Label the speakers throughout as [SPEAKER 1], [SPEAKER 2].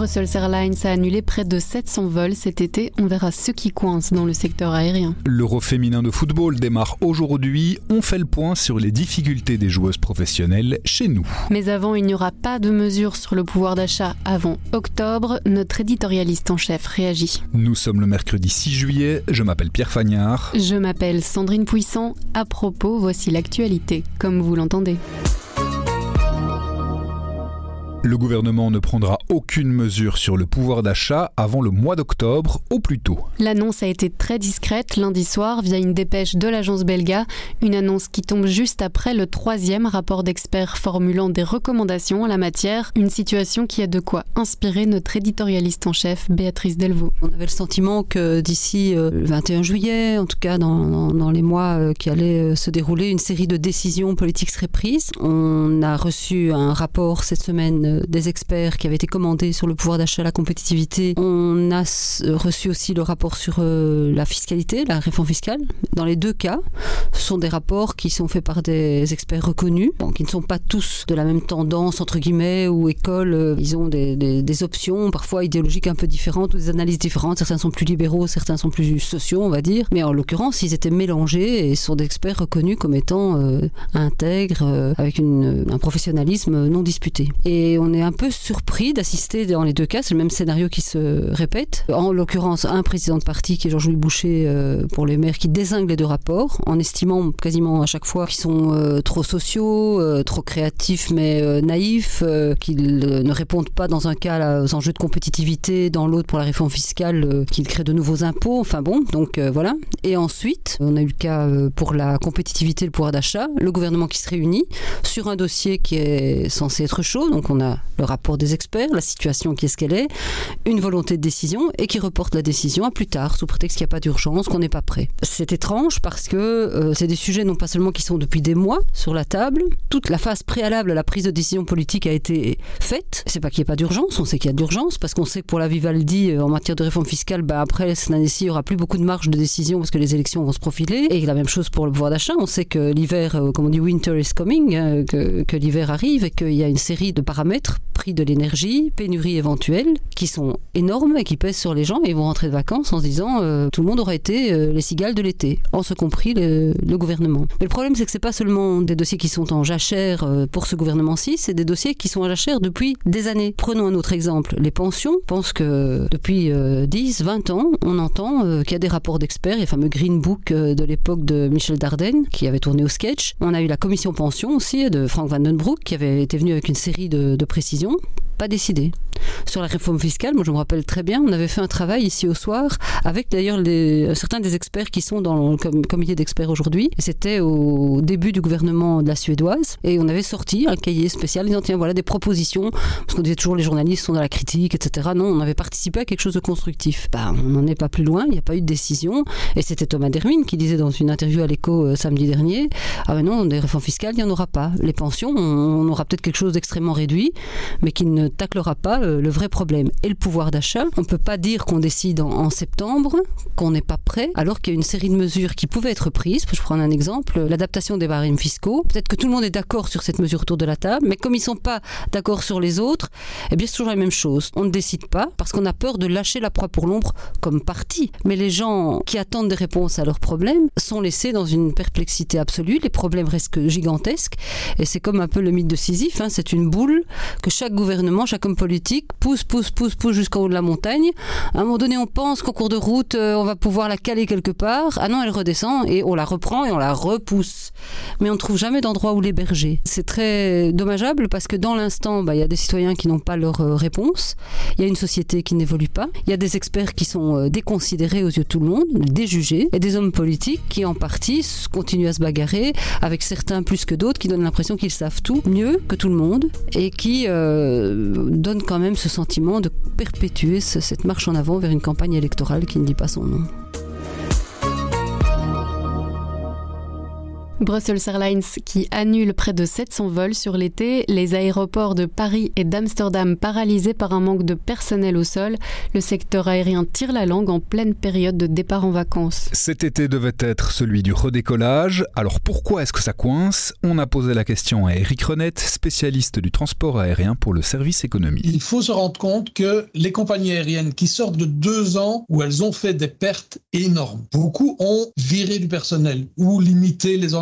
[SPEAKER 1] Brussels Airlines a annulé près de 700 vols cet été. On verra ce qui coince dans le secteur aérien.
[SPEAKER 2] L'Euro féminin de football démarre aujourd'hui. On fait le point sur les difficultés des joueuses professionnelles chez nous.
[SPEAKER 1] Mais avant, il n'y aura pas de mesures sur le pouvoir d'achat avant octobre. Notre éditorialiste en chef réagit.
[SPEAKER 2] Nous sommes le mercredi 6 juillet. Je m'appelle Pierre Fagnard.
[SPEAKER 1] Je m'appelle Sandrine Puissant. À propos, voici l'actualité, comme vous l'entendez.
[SPEAKER 2] Le gouvernement ne prendra aucune mesure sur le pouvoir d'achat avant le mois d'octobre au plus tôt.
[SPEAKER 1] L'annonce a été très discrète lundi soir via une dépêche de l'agence Belga, une annonce qui tombe juste après le troisième rapport d'experts formulant des recommandations en la matière, une situation qui a de quoi inspirer notre éditorialiste en chef Béatrice Delvaux.
[SPEAKER 3] On avait le sentiment que d'ici euh, le 21 juillet, en tout cas dans, dans, dans les mois euh, qui allaient euh, se dérouler, une série de décisions politiques seraient prises. On a reçu un rapport cette semaine des experts qui avaient été commandés sur le pouvoir d'achat, la compétitivité. On a reçu aussi le rapport sur euh, la fiscalité, la réforme fiscale. Dans les deux cas, ce sont des rapports qui sont faits par des experts reconnus, bon, qui ne sont pas tous de la même tendance, entre guillemets, ou école. Euh, ils ont des, options, parfois idéologiques un peu différentes, ou des analyses différentes. Certains sont plus libéraux, certains sont plus sociaux, on va dire. Mais en l'occurrence, ils étaient mélangés et sont des experts reconnus comme étant euh, intègres, euh, avec un professionnalisme non disputé. On est un peu surpris d'assister dans les deux cas, c'est le même scénario qui se répète. En l'occurrence, un président de parti qui est Georges-Louis Boucher euh, pour les maires qui désingue les deux rapports en estimant quasiment à chaque fois qu'ils sont euh, trop sociaux, euh, trop créatifs mais naïfs, qu'ils ne répondent pas dans un cas aux enjeux de compétitivité, dans l'autre pour la réforme fiscale, qu'ils créent de nouveaux impôts. Enfin bon, donc voilà. Et ensuite, on a eu le cas pour la compétitivité et le pouvoir d'achat, le gouvernement qui se réunit sur un dossier qui est censé être chaud. Donc on a le rapport des experts, la situation qui est ce qu'elle est, une volonté de décision et qui reporte la décision à plus tard sous prétexte qu'il n'y a pas d'urgence, qu'on n'est pas prêt. C'est étrange parce que euh, c'est des sujets non pas seulement qui sont depuis des mois sur la table, toute la phase préalable à la prise de décision politique a été faite. C'est pas qu'il n'y ait pas d'urgence, on sait qu'il y a d'urgence parce qu'on sait que pour la Vivaldi euh, en matière de réforme fiscale, bah, après cette année-ci, il n'y aura plus beaucoup de marge de décision parce que les élections vont se profiler. Et la même chose pour le pouvoir d'achat. On sait que l'hiver, euh, comme on dit, winter is coming, euh, que, que l'hiver arrive et qu'il y a une série de paramètres prix de l'énergie, pénurie éventuelle, qui sont énormes et qui pèsent sur les gens et vont rentrer de vacances en se disant euh, tout le monde aura été euh, les cigales de l'été, en ce compris le, gouvernement. Mais le problème c'est que c'est pas seulement des dossiers qui sont en jachère euh, pour ce gouvernement-ci, c'est des dossiers qui sont en jachère depuis des années. Prenons un autre exemple, les pensions. Je pense que depuis 10, 20 ans, on entend qu'il y a des rapports d'experts, il y a le fameux Green Book de l'époque de Michel Dardenne qui avait tourné au sketch. On a eu la commission pension aussi de Frank Vandenbroek qui avait été venu avec une série de précisions pas décidé. Sur la réforme fiscale, moi je me rappelle très bien, on avait fait un travail ici au soir avec d'ailleurs certains des experts qui sont dans le com comité d'experts aujourd'hui. C'était au début du gouvernement de la Suédoise et on avait sorti un cahier spécial disant tiens voilà des propositions parce qu'on disait toujours les journalistes sont dans la critique etc. Non, on avait participé à quelque chose de constructif. Bah, on n'en est pas plus loin, il n'y a pas eu de décision et c'était Thomas Dermine qui disait dans une interview à l'écho euh, samedi dernier ah ben non des réformes fiscales il n'y en aura pas. Les pensions on, on aura peut-être quelque chose d'extrêmement réduit mais qui ne taclera pas euh, le vrai problème. Et le pouvoir d'achat, on ne peut pas dire qu'on décide en, septembre, qu'on n'est pas prêt, alors qu'il y a une série de mesures qui pouvaient être prises. Je prends un exemple, l'adaptation des barèmes fiscaux. Peut-être que tout le monde est d'accord sur cette mesure autour de la table, mais comme ils ne sont pas d'accord sur les autres, eh bien c'est toujours la même chose. On ne décide pas parce qu'on a peur de lâcher la proie pour l'ombre comme parti. Mais les gens qui attendent des réponses à leurs problèmes sont laissés dans une perplexité absolue. Les problèmes restent gigantesques. Et c'est comme un peu le mythe de Sisyphe. Hein. C'est une boule que chaque gouvernement, chaque homme politique pousse, pousse, pousse, pousse jusqu'en haut de la montagne. À un moment donné, on pense qu'au cours de route, euh, on va pouvoir la caler quelque part. Ah non, elle redescend et on la reprend et on la repousse. Mais on ne trouve jamais d'endroit où l'héberger. C'est très dommageable parce que dans l'instant, bah, il y a des citoyens qui n'ont pas leur euh, réponse. Il y a une société qui n'évolue pas. Il y a des experts qui sont euh, déconsidérés aux yeux de tout le monde, déjugés, et des hommes politiques qui, en partie, continuent à se bagarrer avec certains plus que d'autres qui donnent l'impression qu'ils savent tout mieux que tout le monde et qui donnent quand même ce sentiment de perpétuer ce, cette marche en avant vers une campagne électorale qui ne dit pas son nom.
[SPEAKER 1] Brussels Airlines qui annule près de 700 vols sur l'été, les aéroports de Paris et d'Amsterdam paralysés par un manque de personnel au sol, le secteur aérien tire la langue en pleine période de départ en vacances.
[SPEAKER 2] Cet été devait être celui du redécollage, alors pourquoi est-ce que ça coince? On a posé la question à Eric Renette, spécialiste du transport aérien pour le service économie.
[SPEAKER 4] Il faut se rendre compte que les compagnies aériennes qui sortent de deux ans où elles ont fait des pertes énormes, beaucoup ont viré du personnel ou limité les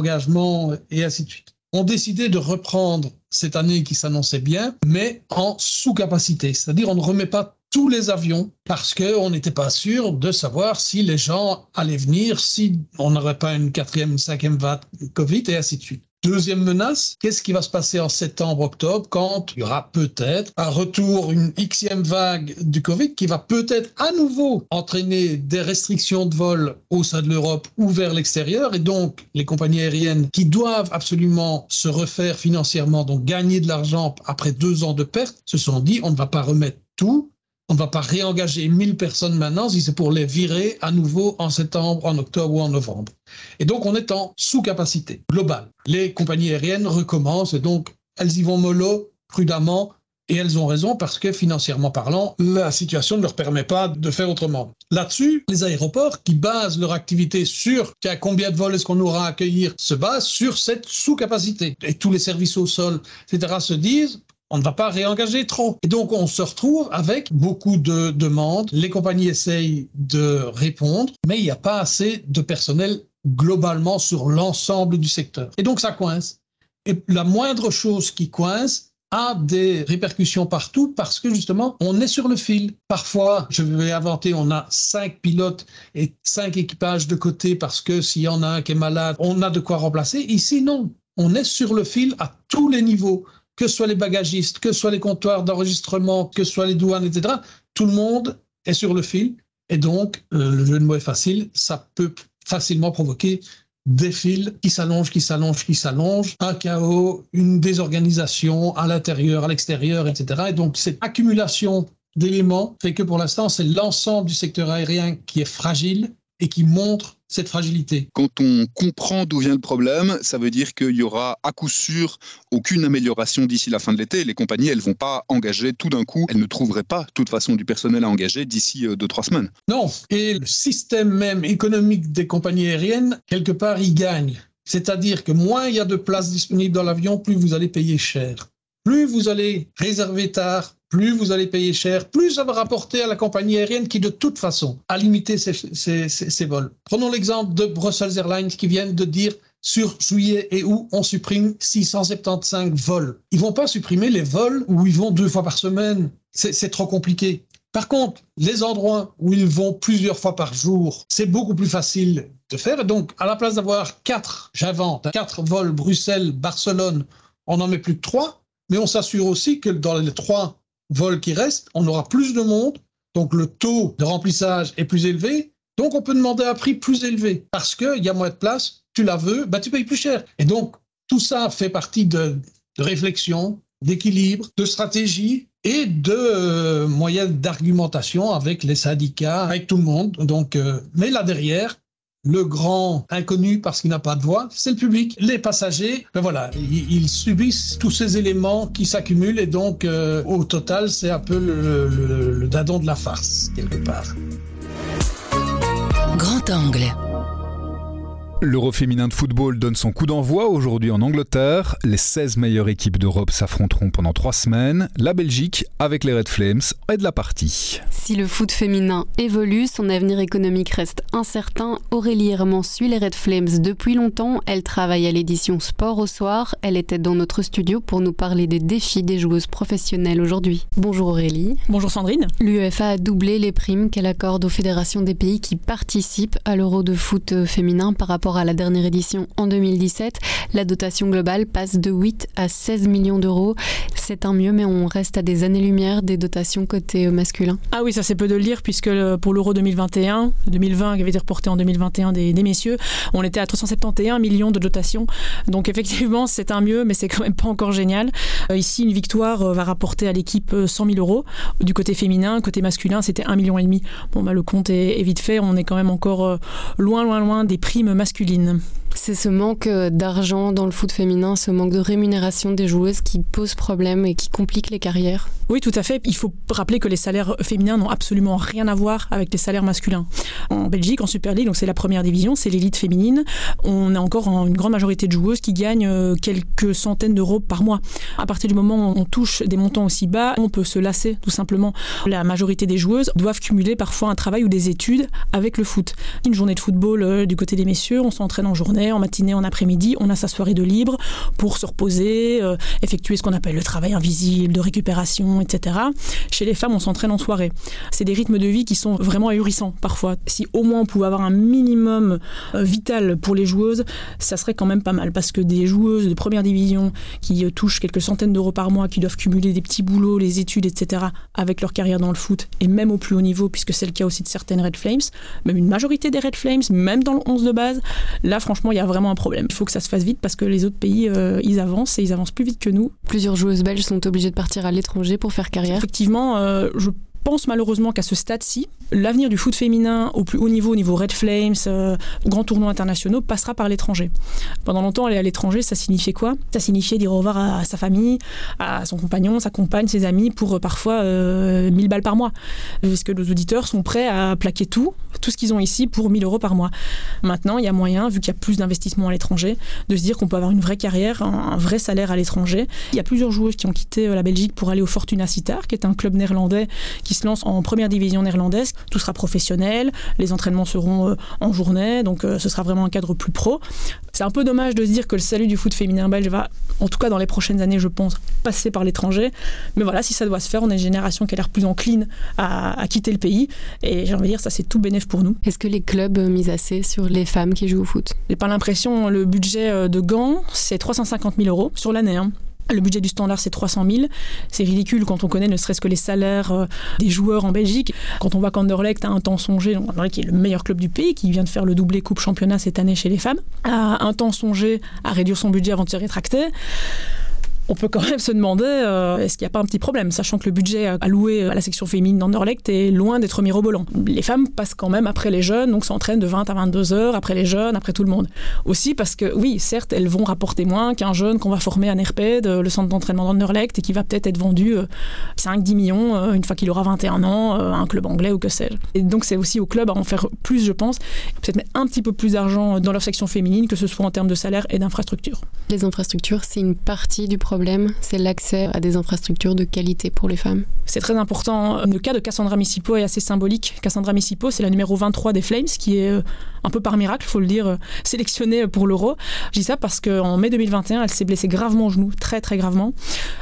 [SPEAKER 4] et ainsi de suite ont décidé de reprendre cette année qui s'annonçait bien, mais en sous-capacité. C'est-à-dire on ne remet pas tous les avions parce qu'on n'était pas sûr de savoir si les gens allaient venir, si on n'aurait pas une quatrième, cinquième vague Covid et ainsi de suite. Deuxième menace, qu'est-ce qui va se passer en septembre, octobre, quand il y aura peut-être un retour, une xème vague du Covid qui va peut-être à nouveau entraîner des restrictions de vol au sein de l'Europe ou vers l'extérieur. Et donc, les compagnies aériennes qui doivent absolument se refaire financièrement, donc gagner de l'argent après deux ans de perte, se sont dit, on ne va pas remettre tout, on ne va pas réengager 1000 personnes maintenant si c'est pour les virer à nouveau en septembre, en octobre ou en novembre. Et donc, on est en sous-capacité globale. Les compagnies aériennes recommencent et donc, elles y vont mollo, prudemment, et elles ont raison parce que financièrement parlant, la situation ne leur permet pas de faire autrement. Là-dessus, les aéroports qui basent leur activité sur combien de vols est-ce qu'on aura à accueillir se basent sur cette sous-capacité. Et tous les services au sol, etc., se disent on ne va pas réengager trop. Et donc, on se retrouve avec beaucoup de demandes. Les compagnies essayent de répondre, mais il n'y a pas assez de personnel globalement sur l'ensemble du secteur. Et donc, ça coince. Et la moindre chose qui coince a des répercussions partout parce que justement, on est sur le fil. Parfois, je vais inventer, on a cinq pilotes et cinq équipages de côté parce que s'il y en a un qui est malade, on a de quoi remplacer. Ici, non. On est sur le fil à tous les niveaux que ce soit les bagagistes, que ce soit les comptoirs d'enregistrement, que ce soit les douanes, etc., tout le monde est sur le fil. Et donc, euh, le jeu de mots est facile, ça peut facilement provoquer des fils qui s'allongent, qui s'allongent, qui s'allongent, un chaos, une désorganisation à l'intérieur, à l'extérieur, etc. Et donc, cette accumulation d'éléments fait que pour l'instant, c'est l'ensemble du secteur aérien qui est fragile et qui montre cette fragilité.
[SPEAKER 5] Quand on comprend d'où vient le problème, ça veut dire qu'il y aura à coup sûr aucune amélioration d'ici la fin de l'été. Les compagnies, elles vont pas engager tout d'un coup. Elles ne trouveraient pas, de toute façon, du personnel à engager d'ici euh, deux, trois semaines.
[SPEAKER 4] Non. Et le système même économique des compagnies aériennes, quelque part, il gagne. C'est-à-dire que moins il y a de places disponibles dans l'avion, plus vous allez payer cher. Plus vous allez réserver tard, plus vous allez payer cher, plus ça va rapporter à la compagnie aérienne qui, de toute façon, a limité ses, vols. Prenons l'exemple de Brussels Airlines qui viennent de dire sur juillet et août, on supprime 675 vols. Ils vont pas supprimer les vols où ils vont deux fois par semaine. C'est trop compliqué. Par contre, les endroits où ils vont plusieurs fois par jour, c'est beaucoup plus facile de faire. donc, à la place d'avoir quatre, j'invente, quatre vols Bruxelles-Barcelone, on en met plus de trois. Mais on s'assure aussi que dans les trois vols qui restent, on aura plus de monde, donc le taux de remplissage est plus élevé, donc on peut demander un prix plus élevé parce qu'il y a moins de place, tu la veux, bah tu payes plus cher. Et donc tout ça fait partie de, réflexion, d'équilibre, de stratégie et de euh, moyens d'argumentation avec les syndicats, avec tout le monde. Donc, euh, mais là derrière, le grand inconnu parce qu'il n'a pas de voix, c'est le public. Les passagers, ben voilà, ils, subissent tous ces éléments qui s'accumulent et donc euh, au total, c'est un peu le, le dindon de la farce quelque part.
[SPEAKER 2] Grand angle. L'Euro féminin de football donne son coup d'envoi aujourd'hui en Angleterre. Les 16 meilleures équipes d'Europe s'affronteront pendant trois semaines. La Belgique, avec les Red Flames, est de la partie.
[SPEAKER 1] Si le foot féminin évolue, son avenir économique reste incertain. Aurélie Herman suit les Red Flames depuis longtemps. Elle travaille à l'édition Sport au soir. Elle était dans notre studio pour nous parler des défis des joueuses professionnelles aujourd'hui. Bonjour Aurélie.
[SPEAKER 6] Bonjour Sandrine.
[SPEAKER 1] L'UEFA a doublé les primes qu'elle accorde aux fédérations des pays qui participent à l'Euro de foot féminin par rapport à la dernière édition en 2017. La dotation globale passe de 8 à 16 millions d'euros. C'est un mieux, mais on reste à des années-lumière des dotations côté masculin.
[SPEAKER 6] Ah oui, ça c'est peu de le lire, puisque pour l'Euro 2021, 2020 qui avait été reporté en 2021 des, messieurs, on était à 371 millions de dotations. Donc effectivement, c'est un mieux, mais c'est quand même pas encore génial. Euh, ici, une victoire euh, va rapporter à l'équipe 100 euh, 000 euros. Du côté féminin, côté masculin, c'était 1,5 million. Bon, bah, le compte est, est, vite fait. On est quand même encore loin, loin, loin des primes masculines.
[SPEAKER 1] C'est ce manque d'argent dans le foot féminin, ce manque de rémunération des joueuses qui pose problème et qui complique les carrières
[SPEAKER 6] Oui, tout à fait. Il faut rappeler que les salaires féminins n'ont absolument rien à voir avec les salaires masculins. En Belgique, en Super League, donc c'est la première division, c'est l'élite féminine, on a encore une grande majorité de joueuses qui gagnent euh, quelques centaines d'euros par mois. À partir du moment où on touche des montants aussi bas, on peut se lasser tout simplement. La majorité des joueuses doivent cumuler parfois un travail ou des études avec le foot. Une journée de football euh, du côté des messieurs, on s'entraîne en journée, en matinée, en après-midi, on a sa soirée de libre pour se reposer, euh, effectuer ce qu'on appelle le travail invisible, de récupération, etc. Chez les femmes, on s'entraîne en soirée. C'est des rythmes de vie qui sont vraiment ahurissants parfois. Si au moins on pouvait avoir un minimum euh, vital pour les joueuses, ça serait quand même pas mal parce que des joueuses de première division qui euh, touchent quelques centaines d'euros par mois, qui doivent cumuler des petits boulots, les études, etc., avec leur carrière dans le foot et même au plus haut niveau, puisque c'est le cas aussi de certaines Red Flames, même une majorité des Red Flames, même dans le 11 de base, là franchement il y a vraiment un problème. Il faut que ça se fasse vite parce que les autres pays euh, ils avancent et ils avancent plus vite que nous.
[SPEAKER 1] Plusieurs joueuses belges sont obligées de partir à l'étranger pour faire carrière.
[SPEAKER 6] Effectivement, je pense malheureusement qu'à ce stade-ci, l'avenir du foot féminin au plus haut niveau, au niveau Red Flames, euh, grands tournois internationaux, passera par l'étranger. Pendant longtemps, aller à l'étranger, ça signifiait quoi? Ça signifiait dire au revoir à, sa famille, à son compagnon, sa compagne, ses amis, pour euh, parfois 1000 euh, balles par mois. Est-ce que nos auditeurs sont prêts à plaquer tout, tout ce qu'ils ont ici, pour 1000 euros par mois Maintenant, il y a moyen, vu qu'il y a plus d'investissements à l'étranger, de se dire qu'on peut avoir une vraie carrière, un, vrai salaire à l'étranger. Il y a plusieurs joueuses qui ont quitté la Belgique pour aller au Fortuna Sittard, qui est un club néerlandais qui se lance en première division néerlandaise. Tout sera professionnel, les entraînements seront euh, en journée, donc euh, ce sera vraiment un cadre plus pro. C'est un peu dommage de se dire que le salut du foot féminin belge va, en tout cas dans les prochaines années, je pense, passer par l'étranger. Mais voilà, si ça doit se faire, on est une génération qui a l'air plus encline à, quitter le pays. Et j'ai envie de dire, ça c'est tout bénéf pour nous.
[SPEAKER 1] Est-ce que les clubs misent assez sur les femmes qui jouent au foot?
[SPEAKER 6] J'ai pas l'impression, le budget euh, de Gand, c'est 350 000 euros sur l'année. Hein. Le budget du standard, c'est 300 000. C'est ridicule quand on connaît ne serait-ce que les salaires euh, des joueurs en Belgique. Quand on voit qu'Anderlecht a un temps songé, Anderlecht qui est le meilleur club du pays, qui vient de faire le doublé Coupe Championnat cette année chez les femmes, a un temps songé à réduire son budget avant de se rétracter on peut quand même se demander euh, est-ce qu'il n'y a pas un petit problème, sachant que le budget alloué à la section féminine d'Anderlecht est loin d'être mirobolant. Les femmes passent quand même après les jeunes, donc s'entraînent de 20 à 22 heures après les jeunes, après tout le monde. Aussi parce que, oui, certes, elles vont rapporter moins qu'un jeune qu'on va former à NERPED, euh, le centre d'entraînement d'Anderlecht, et qui va peut-être être vendu 5-10 euh, millions une fois qu'il aura 21 ans à un club anglais ou que sais-je. Et donc c'est aussi au club à en faire plus, je pense, peut-être mettre un petit peu plus d'argent dans leur section féminine, que ce soit en termes de salaire et d'infrastructures.
[SPEAKER 1] Les infrastructures, c'est une partie du problème c'est l'accès à des infrastructures de qualité pour les femmes.
[SPEAKER 6] C'est très important. Le cas de Cassandra Missipo est assez symbolique. Cassandra Missipo, c'est la numéro 23 des Flames, qui est euh, un peu par miracle, faut le dire, euh, sélectionnée pour l'Euro. Je dis ça parce qu'en mai 2021, elle s'est blessée gravement au genou, très très gravement.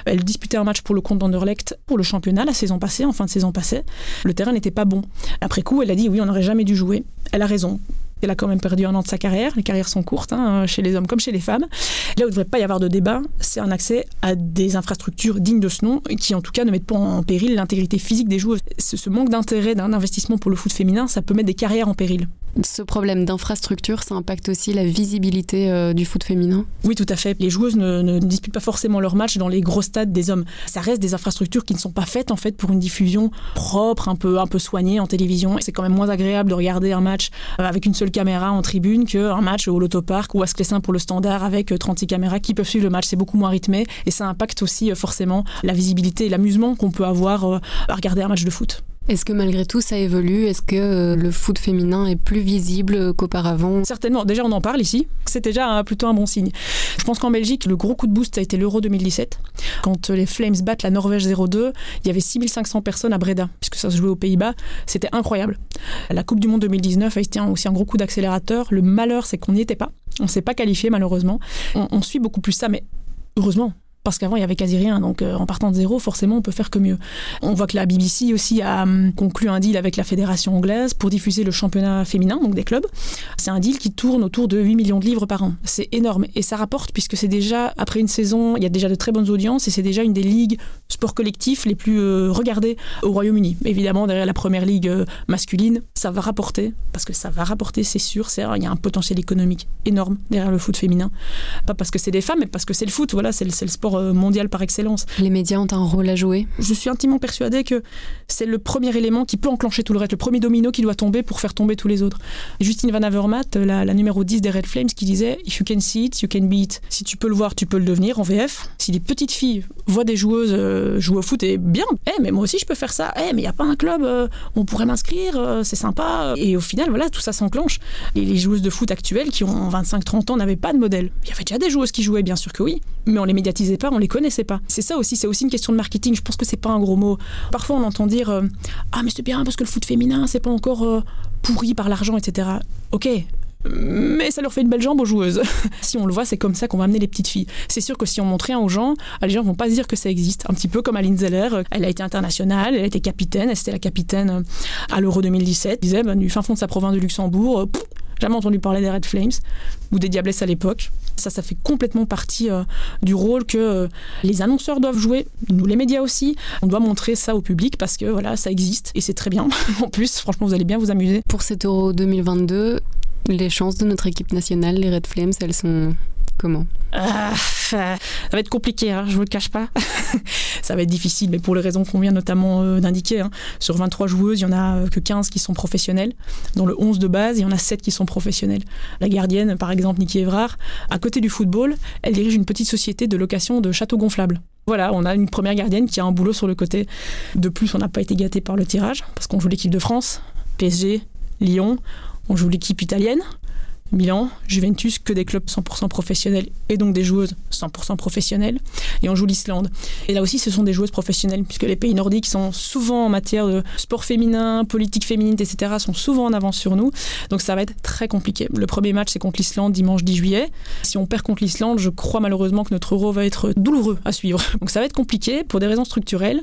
[SPEAKER 6] Elle disputait un match pour le compte d'Anderlecht pour le championnat la saison passée, en fin de saison passée. Le terrain n'était pas bon. Après coup, elle a dit oui, on n'aurait jamais dû jouer. Elle a raison. Elle a quand même perdu un an de sa carrière. Les carrières sont courtes, hein, chez les hommes comme chez les femmes. Là où il ne devrait pas y avoir de débat, c'est un accès à des infrastructures dignes de ce nom, qui en tout cas ne mettent pas en péril l'intégrité physique des joueuses. Ce manque d'intérêt d'un investissement pour le foot féminin, ça peut mettre des carrières en péril
[SPEAKER 1] ce problème d'infrastructure, ça impacte aussi la visibilité euh, du foot féminin?
[SPEAKER 6] Oui, tout à fait. Les joueuses ne, disputent pas forcément leur match dans les gros stades des hommes. Ça reste des infrastructures qui ne sont pas faites en fait pour une diffusion propre, un peu, un peu soignée en télévision. C'est quand même moins agréable de regarder un match euh, avec une seule caméra en tribune qu'un match au Lotopark ou à Sclessin pour le standard avec 36 euh, caméras qui peuvent suivre le match. C'est beaucoup moins rythmé et ça impacte aussi forcément la visibilité et l'amusement qu'on peut avoir à regarder un match de foot.
[SPEAKER 1] Est-ce que malgré tout ça évolue? Est-ce que euh, le foot féminin est plus visible qu'auparavant?
[SPEAKER 6] Certainement. Déjà, on en parle ici. C'est déjà plutôt un bon signe. Je pense qu'en Belgique, le gros coup de boost, a été l'Euro 2017. Quand les Flames battent la Norvège 0-2, il y avait 6500 personnes à Breda, puisque ça se jouait aux Pays-Bas. C'était incroyable. La Coupe du Monde 2019 a été aussi un gros coup d'accélérateur. Le malheur, c'est qu'on n'y était pas. On ne s'est pas qualifié, malheureusement. On suit beaucoup plus ça, mais heureusement, parce qu'avant il y avait quasi rien. Donc euh, en partant de zéro, forcément, on peut faire que mieux. On voit que la BBC aussi a hum, conclu un deal avec la fédération anglaise pour diffuser le championnat féminin, donc des clubs. C'est un deal qui tourne autour de 8 millions de livres par an. C'est énorme et ça rapporte puisque c'est déjà après une saison, il y a déjà de très bonnes audiences et c'est déjà une des ligues sport collectif les plus euh, regardées au Royaume-Uni. Évidemment, derrière la première ligue euh, masculine, ça va rapporter parce que ça va rapporter, c'est sûr. Il y a un potentiel économique énorme derrière le foot féminin. Pas parce que c'est des femmes, mais parce que c'est le foot. Voilà, c'est le, le sport sport mondial par excellence.
[SPEAKER 1] Les médias ont un rôle à jouer
[SPEAKER 6] Je suis intimement persuadée que c'est le premier élément qui peut enclencher tout le reste, le premier domino qui doit tomber pour faire tomber tous les autres. Justine Van Avermaet, la, la numéro 10 des Red Flames, qui disait If you can see it, you can be it. Si tu peux le voir, tu peux le devenir en VF. Si les petites filles voient des joueuses jouer au foot et bien, eh, mais moi aussi je peux faire ça. Eh, mais il n'y a pas un club, on pourrait m'inscrire, c'est sympa. Et au final, voilà, tout ça s'enclenche. Les joueuses de foot actuelles qui ont 25-30 ans n'avaient pas de modèle. Il y avait déjà des joueuses qui jouaient, bien sûr que oui, mais on les médiatisait pas, on les connaissait pas. C'est ça aussi, c'est aussi une question de marketing. Je pense que c'est pas un gros mot. Parfois, on entend dire euh, ah mais c'est bien parce que le foot féminin c'est pas encore euh, pourri par l'argent, etc. Ok, mais ça leur fait une belle jambe aux joueuses. si on le voit, c'est comme ça qu'on va amener les petites filles. C'est sûr que si on montre rien aux gens, les gens vont pas se dire que ça existe. Un petit peu comme Aline Zeller, elle a été internationale, elle a été capitaine, elle était la capitaine euh, à l'Euro 2017. Elle disait, ben, du fin fond de sa province de Luxembourg, jamais entendu parler des Red Flames ou des Diablesses à l'époque. Ça, ça fait complètement partie euh, du rôle que euh, les annonceurs doivent jouer, nous les médias aussi. On doit montrer ça au public parce que voilà, ça existe et c'est très bien. en plus, franchement, vous allez bien vous amuser.
[SPEAKER 1] Pour cet Euro 2022, les chances de notre équipe nationale, les Red Flames, elles sont comment?
[SPEAKER 6] Ah, Ça va être compliqué, hein, je vous le cache pas. ça va être difficile, mais pour les raisons qu'on vient notamment euh, d'indiquer. Hein. Sur 23 joueuses, il y en a euh, que 15 qui sont professionnelles. Dans le 11 de base, il y en a 7 qui sont professionnelles. La gardienne, par exemple, Niki Evrard, à côté du football, elle dirige une petite société de location de châteaux gonflables. Voilà, on a une première gardienne qui a un boulot sur le côté. De plus, on n'a pas été gâté par le tirage, parce qu'on joue l'équipe de France, PSG, Lyon, on joue l'équipe italienne, Milan, Juventus, que des clubs 100% professionnels et donc des joueuses 100% professionnelles. Et on joue l'Islande. Et là aussi, ce sont des joueuses professionnelles, puisque les pays nordiques sont souvent en matière de sport féminin, politique féminine, etc., sont souvent en avance sur nous. Donc ça va être très compliqué. Le premier match, c'est contre l'Islande dimanche 10 juillet. Si on perd contre l'Islande, je crois malheureusement que notre euro va être douloureux à suivre. Donc ça va être compliqué pour des raisons structurelles.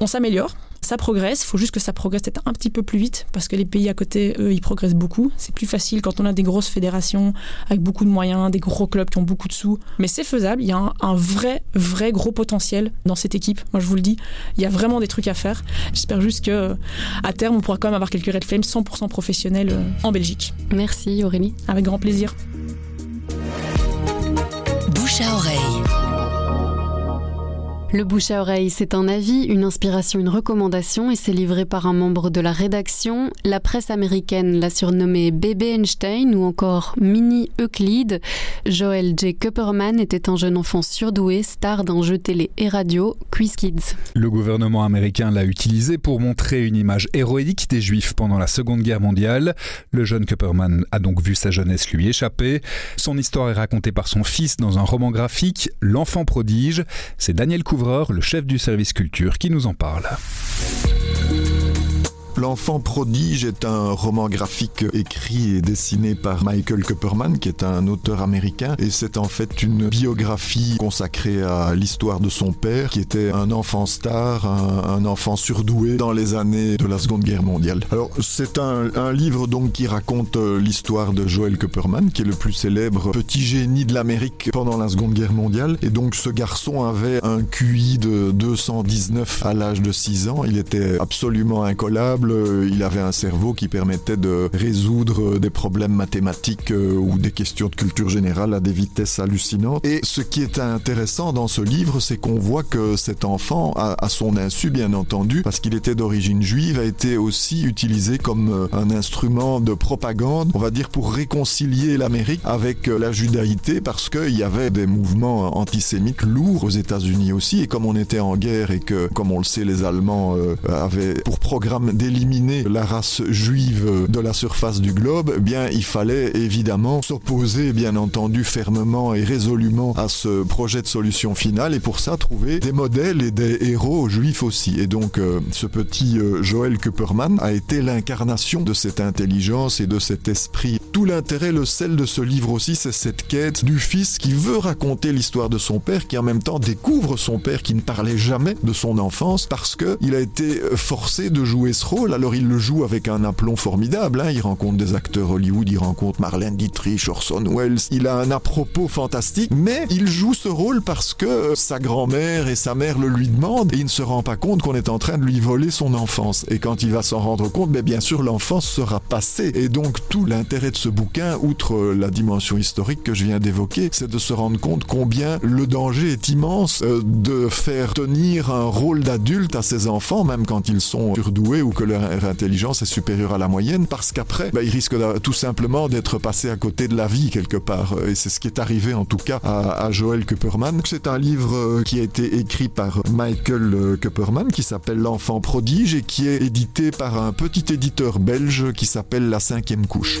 [SPEAKER 6] On s'améliore, ça progresse, il faut juste que ça progresse peut-être un petit peu plus vite parce que les pays à côté, eux, ils progressent beaucoup. C'est plus facile quand on a des grosses fédérations avec beaucoup de moyens, des gros clubs qui ont beaucoup de sous. Mais c'est faisable, il y a un, vrai, vrai gros potentiel dans cette équipe. Moi, je vous le dis, il y a vraiment des trucs à faire. J'espère juste que à terme, on pourra quand même avoir quelques Red Flames 100% professionnels euh, en Belgique.
[SPEAKER 1] Merci Aurélie.
[SPEAKER 6] Avec grand plaisir.
[SPEAKER 7] Bouche à oreille.
[SPEAKER 1] Le bouche à oreille, c'est un avis, une inspiration, une recommandation et c'est livré par un membre de la rédaction. La presse américaine l'a surnommé Bébé Einstein ou encore Mini Euclide. Joel J. Kupperman était un jeune enfant surdoué, star d'un jeu télé et radio, Quiz Kids.
[SPEAKER 2] Le gouvernement américain l'a utilisé pour montrer une image héroïque des Juifs pendant la Seconde Guerre mondiale. Le jeune Kupperman a donc vu sa jeunesse lui échapper. Son histoire est racontée par son fils dans un roman graphique, L'enfant prodige. C'est Daniel le chef du service culture, qui nous en parle.
[SPEAKER 8] L'enfant prodige est un roman graphique écrit et dessiné par Michael Kupperman, qui est un auteur américain, et c'est en fait une biographie consacrée à l'histoire de son père, qui était un enfant star, un, enfant surdoué dans les années de la Seconde Guerre mondiale. Alors c'est un, livre donc qui raconte euh, l'histoire de Joel Kupperman, qui est le plus célèbre petit génie de l'Amérique pendant la Seconde Guerre mondiale, et donc ce garçon avait un QI de 219 à l'âge de 6 ans, il était absolument incollable il avait un cerveau qui permettait de résoudre des problèmes mathématiques euh, ou des questions de culture générale à des vitesses hallucinantes. Et ce qui est intéressant dans ce livre, c'est qu'on voit que cet enfant, à, son insu bien entendu, parce qu'il était d'origine juive, a été aussi utilisé comme euh, un instrument de propagande, on va dire pour réconcilier l'Amérique avec euh, la judaïté, parce qu'il y avait des mouvements antisémites lourds aux États-Unis aussi, et comme on était en guerre et que, comme on le sait, les Allemands avaient pour programme d'éliminer la race juive de la surface du globe, eh bien il fallait évidemment s'opposer bien entendu fermement et résolument à ce projet de solution finale et pour ça trouver des modèles et des héros juifs aussi. Et donc euh, ce petit euh, Joël Kupperman a été l'incarnation de cette intelligence et de cet esprit. Tout l'intérêt, le sel de ce livre aussi, c'est cette quête du fils qui veut raconter l'histoire de son père, qui en même temps découvre son père qui ne parlait jamais de son enfance parce que il a été forcé de jouer ce rôle Alors il le joue avec un aplomb formidable. Hein. Il rencontre des acteurs Hollywood, il rencontre Marlène Dietrich, Orson Welles. Il a un à-propos fantastique, mais il joue ce rôle parce que sa grand-mère et sa mère le lui demandent et il ne se rend pas compte qu'on est en train de lui voler son enfance. Et quand il va s'en rendre compte, mais bien sûr l'enfance sera passée. Et donc tout l'intérêt de ce bouquin, outre la dimension historique que je viens d'évoquer, c'est de se rendre compte combien le danger est immense euh, de faire tenir un rôle d'adulte à ses enfants, même quand ils sont surdoués ou que intelligence est supérieure à la moyenne, parce qu'après, bah, ils risquent tout simplement d'être passés à côté de la vie quelque part. Et c'est ce qui est arrivé en tout cas à, Joël Kupperman. C'est un livre euh, qui a été écrit par Michael euh, Kupperman qui s'appelle L'enfant prodige et qui est édité par un petit éditeur belge qui s'appelle La cinquième couche.